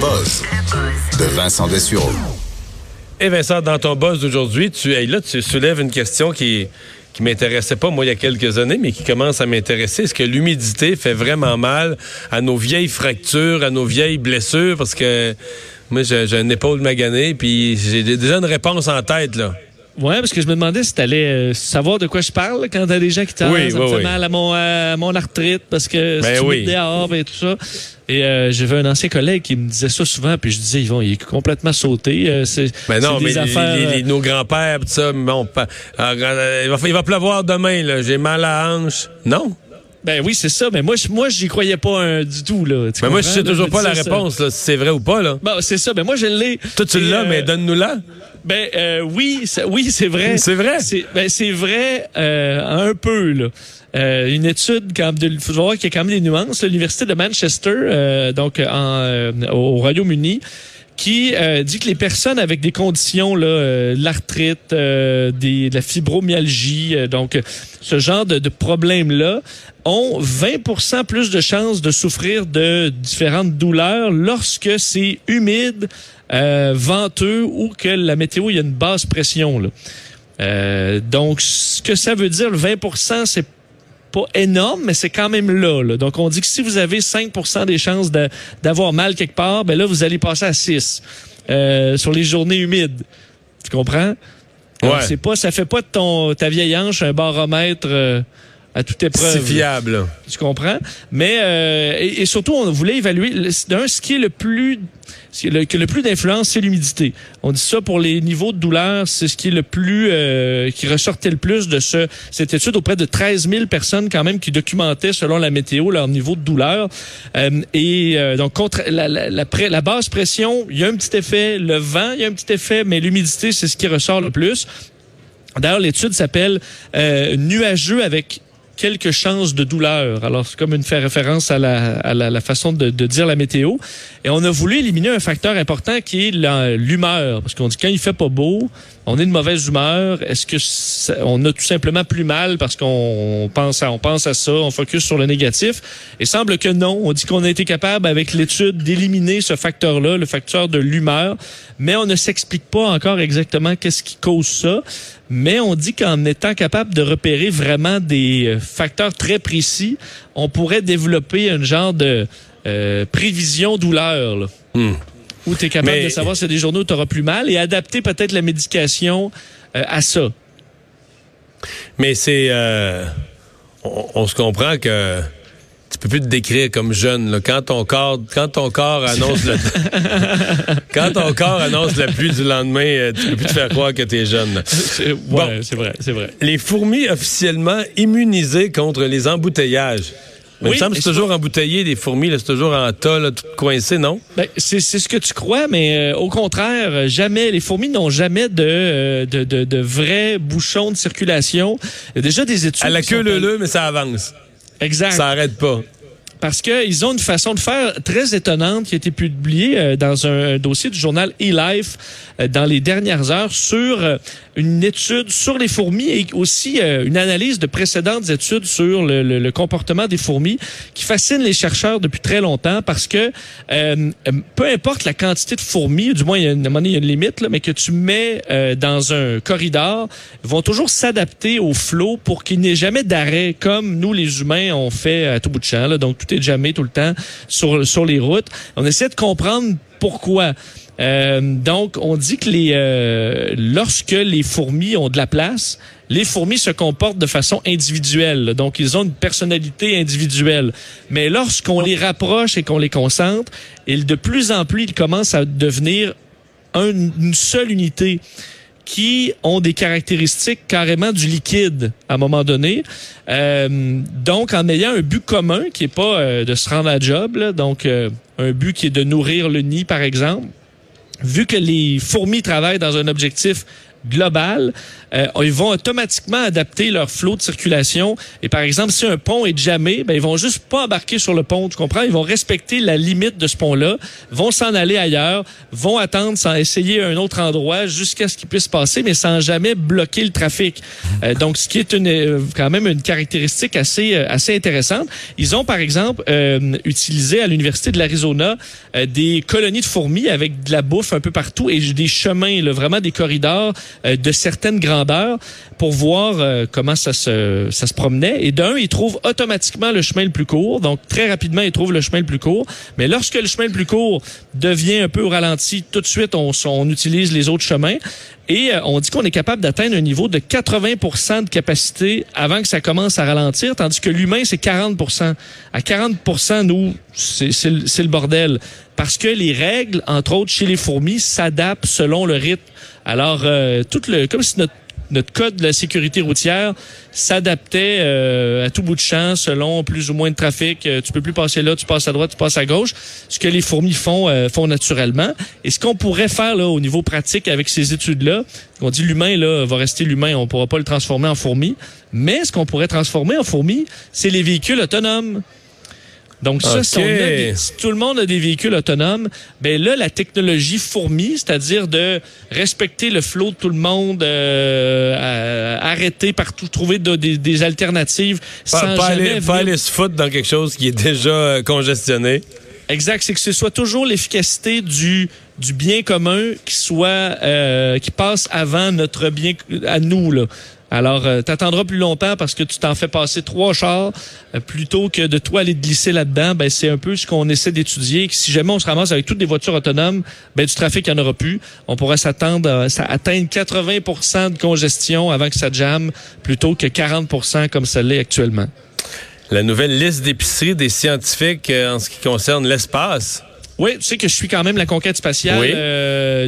de Vincent Dessureau. Et Vincent, dans ton buzz d'aujourd'hui, tu, tu soulèves une question qui qui m'intéressait pas moi il y a quelques années, mais qui commence à m'intéresser. Est-ce que l'humidité fait vraiment mal à nos vieilles fractures, à nos vieilles blessures? Parce que moi, j'ai une épaule maganée, puis j'ai déjà une réponse en tête, là. Ouais, parce que je me demandais si t'allais euh, savoir de quoi je parle quand t'as des gens qui t'ont Oui, ça oui, me fait oui. mal à mon, à mon arthrite parce que Ben c'est oui. humide dehors et tout ça. Et euh, j'avais un ancien collègue qui me disait ça souvent, puis je disais, Yvon, il est complètement sauté. euh, c'est Mais non, mais les- affaires, les- euh, les- nos grands-pères, pis ça, pa- ah, euh, il, va, il va pleuvoir demain, là. J'ai mal à la hanche. Non? Ben oui, c'est ça. Mais moi, je- moi, j'y croyais pas du tout là. Tu Mais moi, je sais toujours là? pas la réponse, là, si c'est vrai ou pas, là. Bon, c'est ça. Ben moi, je l'ai. Toi, tu l'as, euh, mais donne-nous-la. Ben euh, oui, oui, c'est vrai. C'est vrai? C'est ben, c'est vrai euh, un peu là. Euh, une étude quand de faut voir qu'il y a quand même des nuances. L'université de Manchester, euh, donc en, euh, au Royaume-Uni, qui euh, dit que les personnes avec des conditions là, euh, l'arthrite, euh, des, de la fibromyalgie, euh, donc ce genre de, de problèmes là, ont 20% plus de chances de souffrir de différentes douleurs lorsque c'est humide, euh, venteux ou que la météo il y a une basse pression là. Euh, donc ce que ça veut dire le 20% c'est pas énorme, mais c'est quand même là, là. Donc, on dit que si vous avez 5% des chances de- d'avoir mal quelque part, ben là, vous allez passer à 6 euh, sur les journées humides. Tu comprends? Ouais. C'est pas, ça fait pas de ton, ta vieille hanche un baromètre euh, à toute épreuve. C'est fiable. Tu comprends? Mais euh, et, et surtout, on voulait évaluer d'un ce qui est le plus ce le, que le plus d'influence, c'est l'humidité. On dit ça pour les niveaux de douleur, c'est ce qui est le plus euh, qui ressortait le plus de ce cette étude auprès de 13 000 personnes quand même qui documentaient selon la météo leur niveau de douleur. Euh, et euh, donc contre la, la, la, la basse pression, il y a un petit effet. Le vent, il y a un petit effet, mais l'humidité, c'est ce qui ressort le plus. D'ailleurs, l'étude s'appelle euh, nuageux avec quelques chances de douleur. Alors, c'est comme une fait référence à la, à la, façon de, de dire la météo. Et on a voulu éliminer un facteur important qui est l'humeur. Parce qu'on dit quand il fait pas beau, on est de mauvaise humeur. Est-ce que ça- on a tout simplement plus mal parce qu'on pense à, on pense à ça, on focus sur le négatif? Et semble que non. On dit qu'on a été capable avec l'étude d'éliminer ce facteur-là, le facteur de l'humeur. Mais on ne s'explique pas encore exactement qu'est-ce qui cause ça. Mais on dit qu'en étant capable de repérer vraiment des euh, facteurs très précis, on pourrait développer un genre de euh, prévision douleur. Là, Hmm. Où tu es capable Mais- de savoir si a des journées où tu auras plus mal et adapter peut-être la médication euh, à ça. Mais c'est. euh, on, on se comprend que tu peux plus te décrire comme jeune. Là. Quand ton corps, quand ton corps annonce le, quand ton corps annonce la pluie du lendemain, euh, tu peux plus te faire croire que tu es jeune. C'est- ouais, Bon. c'est vrai, c'est vrai. Les fourmis officiellement immunisées contre les embouteillages. Mais Oui, il me semble que mais c'est toujours embouteillé des fourmis, c'est toujours en tas, là, tout coincé, non? Ben, c'est ce que tu crois, mais euh, au contraire, euh, jamais. Les fourmis n'ont jamais de, euh, de, de, de vrais bouchons de circulation. Il y a déjà des études. À la queue sont- leu mais ça avance. Exact. Ça arrête pas. Parce qu'ils ont une façon de faire très étonnante qui a été publiée euh, dans un dossier du journal eLife dans les dernières heures sur une étude sur les fourmis et aussi euh, une analyse de précédentes études sur le, le- le comportement des fourmis qui fascine les chercheurs depuis très longtemps parce que euh, euh, peu importe la quantité de fourmis, du moins il y a une, il y a une limite, là, mais que tu mets euh, dans un corridor, vont toujours s'adapter au flot pour qu'il n'y ait jamais d'arrêt comme nous les humains on fait à tout bout de champ. Là, donc tout est jamais tout le temps sur, sur les routes. On essaie de comprendre pourquoi? Euh, donc, on dit que les, euh, lorsque les fourmis ont de la place, les fourmis se comportent de façon individuelle. Donc, ils ont une personnalité individuelle. Mais lorsqu'on les rapproche et qu'on les concentre, ils, de plus en plus, ils commencent à devenir un- une seule unité qui ont des caractéristiques carrément du liquide à un moment donné. Euh, donc, en ayant un but commun qui est pas euh, de se rendre à job, donc euh, un but qui est de nourrir le nid, par exemple, vu que les fourmis travaillent dans un objectif globale, euh, ils vont automatiquement adapter leur flot de circulation. Et par exemple, si un pont est jamais, ben ils vont juste pas embarquer sur le pont, tu comprends? Ils vont respecter la limite de ce pont-là, vont s'en aller ailleurs, vont attendre sans essayer un autre endroit jusqu'à ce qu'ils puissent passer, mais sans jamais bloquer le trafic. Euh, donc, ce qui est une, euh, quand même une caractéristique assez assez intéressante. Ils ont par exemple utilisé à l'université de l'Arizona des colonies de fourmis avec de la bouffe un peu partout et des chemins, là, vraiment des corridors de certaines grandeurs pour voir euh, comment ça se, ça se promenait. Et d'un, ils trouvent automatiquement le chemin le plus court. Donc, très rapidement, ils trouvent le chemin le plus court. Mais lorsque le chemin le plus court devient un peu ralenti, tout de suite, on, on utilise les autres chemins. Et euh, on dit qu'on est capable d'atteindre un niveau de 80% de capacité avant que ça commence à ralentir, tandis que l'humain, c'est 40% À 40% nous, c'est le bordel. Parce que les règles, entre autres chez les fourmis, s'adaptent selon le rythme. Alors, euh, tout le, comme si notre notre code de la sécurité routière s'adaptait euh, à tout bout de champ selon plus ou moins de trafic. Euh, tu peux plus passer là, tu passes à droite, tu passes à gauche. Ce que les fourmis font euh, font naturellement. Et ce qu'on pourrait faire là au niveau pratique avec ces études-là, on dit l'humain là va rester l'humain, on pourra pas le transformer en fourmi. Mais ce qu'on pourrait transformer en fourmi, c'est les véhicules autonomes. Donc ça, si, tout le monde a des véhicules autonomes, ben là, la technologie fourmi, c'est-à-dire de respecter le flot de tout le monde, euh, arrêter partout, trouver des, alternatives pas, sans pas jamais... Aller, pas aller se foutre dans quelque chose qui est déjà euh, congestionné. Exact, c'est que ce soit toujours l'efficacité du du bien commun qui soit euh, qui passe avant notre bien à nous là. Alors, euh, t'attendras plus longtemps parce que tu t'en fais passer trois chars euh, plutôt que de toi aller te glisser là-dedans. Ben, c'est un peu ce qu'on essaie d'étudier. Si jamais on se ramasse avec toutes des voitures autonomes, ben, du trafic, il n'y en aura plus. On pourrait s'attendre à, atteindre 80% de congestion avant que ça jamme plutôt que 40% comme ça l'est actuellement. La nouvelle liste d'épicerie des scientifiques euh, en ce qui concerne l'espace. Oui, tu sais que je suis quand même la conquête spatiale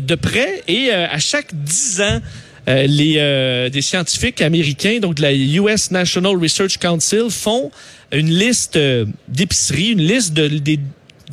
de près. Et à chaque 10 ans, euh, les euh, des scientifiques américains, donc de la US National Research Council, font une liste euh, d'épiceries, une liste de, des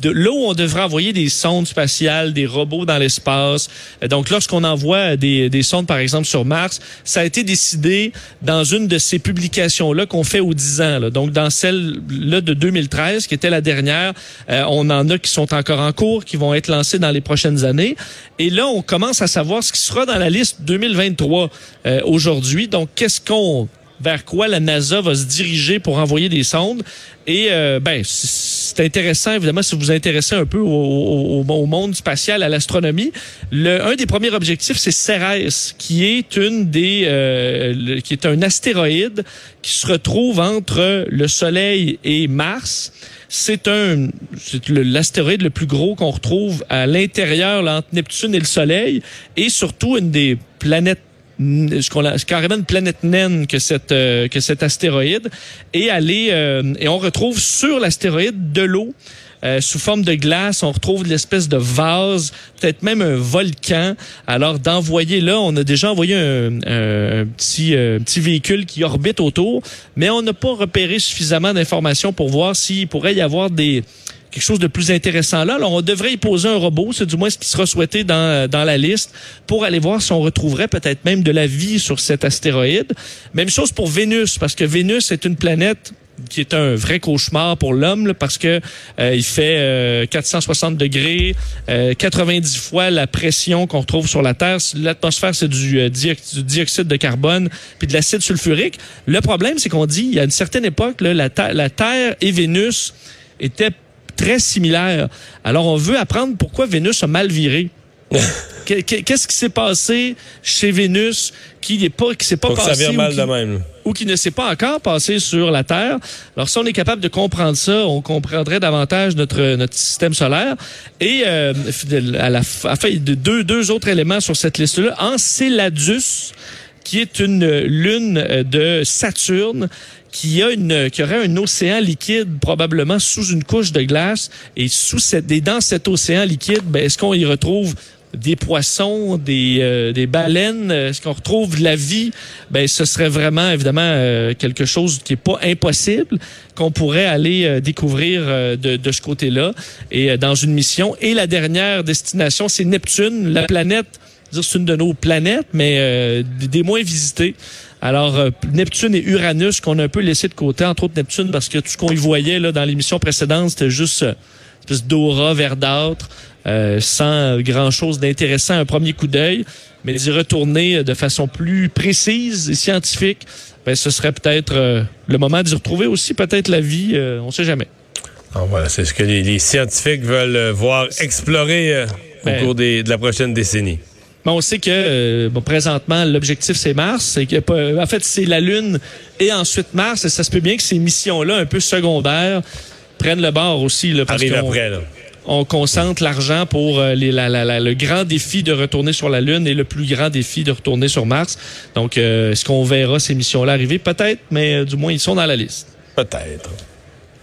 de là où on devrait envoyer des sondes spatiales, des robots dans l'espace. Euh, donc, lorsqu'on envoie des, des, sondes, par exemple, sur Mars, ça a été décidé dans une de ces publications-là qu'on fait aux 10 ans. Là. Donc, dans celle-là de 2013, qui était la dernière, euh, on en a qui sont encore en cours, qui vont être lancés dans les prochaines années. Et là, on commence à savoir ce qui sera dans la liste 2023 euh, aujourd'hui. Donc, qu'est-ce qu'on vers quoi la NASA va se diriger pour envoyer des sondes. Et euh, ben, c'est intéressant, évidemment, si vous vous intéressez un peu au, au, au monde spatial, à l'astronomie. Le, un des premiers objectifs, c'est Cérès, qui est une des, euh, qui est un astéroïde qui se retrouve entre le Soleil et Mars. C'est un, l'astéroïde le plus gros qu'on retrouve à l'intérieur, entre Neptune et le Soleil, et surtout une des planètes carrément une planète naine que euh, cet astéroïde et aller euh, et on retrouve sur l'astéroïde de l'eau euh, sous forme de glace, on retrouve l'espèce de vase, peut-être même un volcan. Alors d'envoyer là, on a déjà envoyé un, un, petit petit véhicule qui orbite autour, mais on n'a pas repéré suffisamment d'informations pour voir s'il pourrait y avoir des quelque chose de plus intéressant là. Alors, on devrait y poser un robot, c'est du moins ce qui sera souhaité dans, dans la liste, pour aller voir si on retrouverait peut-être même de la vie sur cet astéroïde. Même chose pour Vénus, parce que Vénus est une planète qui est un vrai cauchemar pour l'homme parce que euh, il fait 460 euh, degrés, 90 euh, fois la pression qu'on retrouve sur la Terre. L'atmosphère, c'est du, dioxyde de carbone puis de l'acide sulfurique. Le problème, c'est qu'on dit, il y a une certaine époque, là, la, la Terre et Vénus étaient très similaires. Alors, on veut apprendre pourquoi Vénus a mal viré. Qu'est-ce qui s'est passé chez Vénus qui n'est pas qui s'est pas passé mal ou, qui, de même. ou qui ne s'est pas encore passé sur la Terre? Alors si on est capable de comprendre ça, on comprendrait davantage notre notre système solaire. Et euh, à la fin de deux deux autres éléments sur cette liste-là, Enceladus qui est une lune de Saturne qui a une qui aurait un océan liquide probablement sous une couche de glace. Et sous cette et dans cet océan liquide ben est-ce qu'on y retrouve des poissons, des, euh, des baleines, est-ce qu'on retrouve de la vie, ben ce serait vraiment évidemment euh, quelque chose qui est pas impossible qu'on pourrait aller euh, découvrir de, de ce côté-là. Et dans une mission. Et la dernière destination, c'est Neptune, la planète c'est une de nos planètes, mais euh, des moins visitées. Alors, euh, Neptune et Uranus, qu'on a un peu laissé de côté, entre autres Neptune, parce que tout ce qu'on y voyait là, dans l'émission précédente, c'était juste euh, une espèce d'aura verdâtre, euh, sans grand-chose d'intéressant à un premier coup d'œil. Mais d'y retourner de façon plus précise et scientifique, ben, ce serait peut-être le moment d'y retrouver aussi peut-être la vie, on sait jamais. Alors voilà, c'est ce que les, scientifiques veulent voir explorer au ben, cours de la prochaine décennie. Mais on sait que euh, bon, présentement, l'objectif, c'est Mars. Que, en fait, c'est la Lune et ensuite Mars. Et ça se peut bien que ces missions-là, un peu secondaires, prennent le bord aussi. Là, parce Arrive après, là. On concentre l'argent pour euh, les, la, la, le grand défi de retourner sur la Lune et le plus grand défi de retourner sur Mars. Donc, euh, est-ce qu'on verra ces missions-là arriver? Peut-être, mais du moins, ils sont dans la liste. Peut-être.